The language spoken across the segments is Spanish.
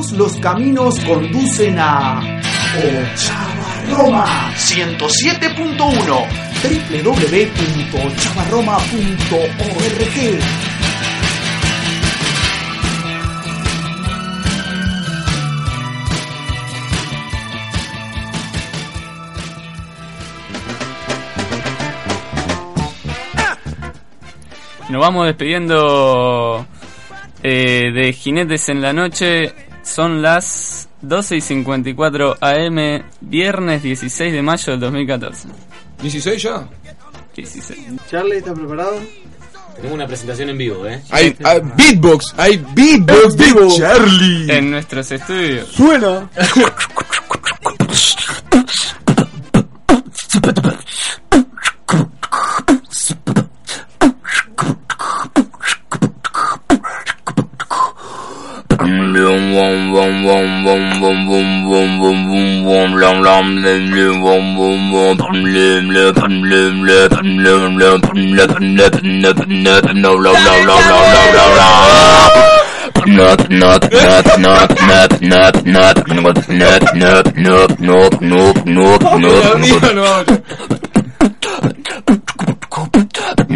Todos los caminos conducen a Ochava Roma 107.1 www.chavarroma.org Nos vamos despidiendo eh, de Jinetes en la Noche. Son las 12 y 54 AM, viernes 16 de mayo del 2014. ¿16 ya? 16. Charlie, ¿estás preparado? Tenemos una presentación en vivo, ¿eh? Hay, hay beatbox, hay beatbox de Charlie. En nuestros estudios. Suena. lom lom wom wom wom wom wom wom wom wom wom wom lom lom lom lom wom wom wom pum lom lom pum lom lom pum lom lom pum lom pum lom pum lom pum lom pum lom lom lom lom lom lom lom lom Nut, nut, nut, nut, nut, nut, nut, nut, nut, nut, nut, nut, nut, nut, nut, nut, nut,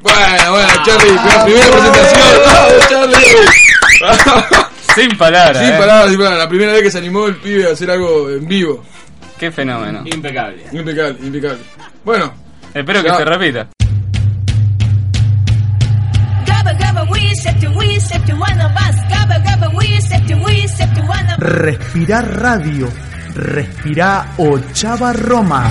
Bueno, bueno, Charlie, la primera presentación. ¡Bravo, Charlie! Sin palabras. Sin eh. palabras, sin palabras. La primera vez que se animó el pibe a hacer algo en vivo. Qué fenómeno. Impecable. Impecable, impecable. Bueno, Espero que se repita. Respirar Radio. Respira Ochava Roma.